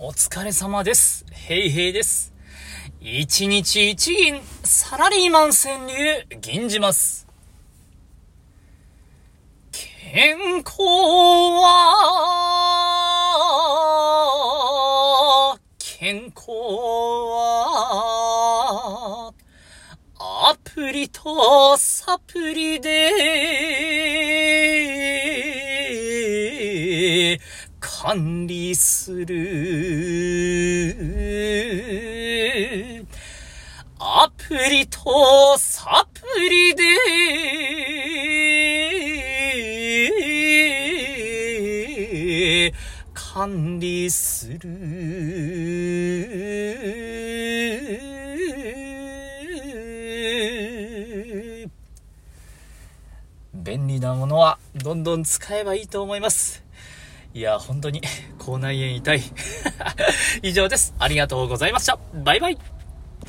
お疲れ様です。ヘイヘイです。一日一銀、サラリーマン川柳、銀じます。健康は、健康は、アプリとサプリでで、管理する。アプリとサプリで、管理する。便利なものはどんどん使えばいいと思います。いや、本当に口内炎痛い。以上です。ありがとうございました。バイバイ。